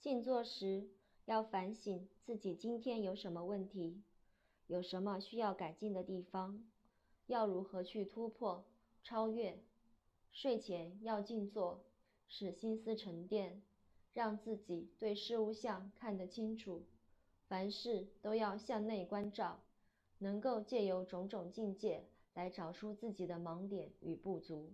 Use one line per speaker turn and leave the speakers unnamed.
静坐时要反省自己今天有什么问题，有什么需要改进的地方，要如何去突破、超越。睡前要静坐，使心思沉淀，让自己对事物相看得清楚。凡事都要向内关照，能够借由种种境界来找出自己的盲点与不足。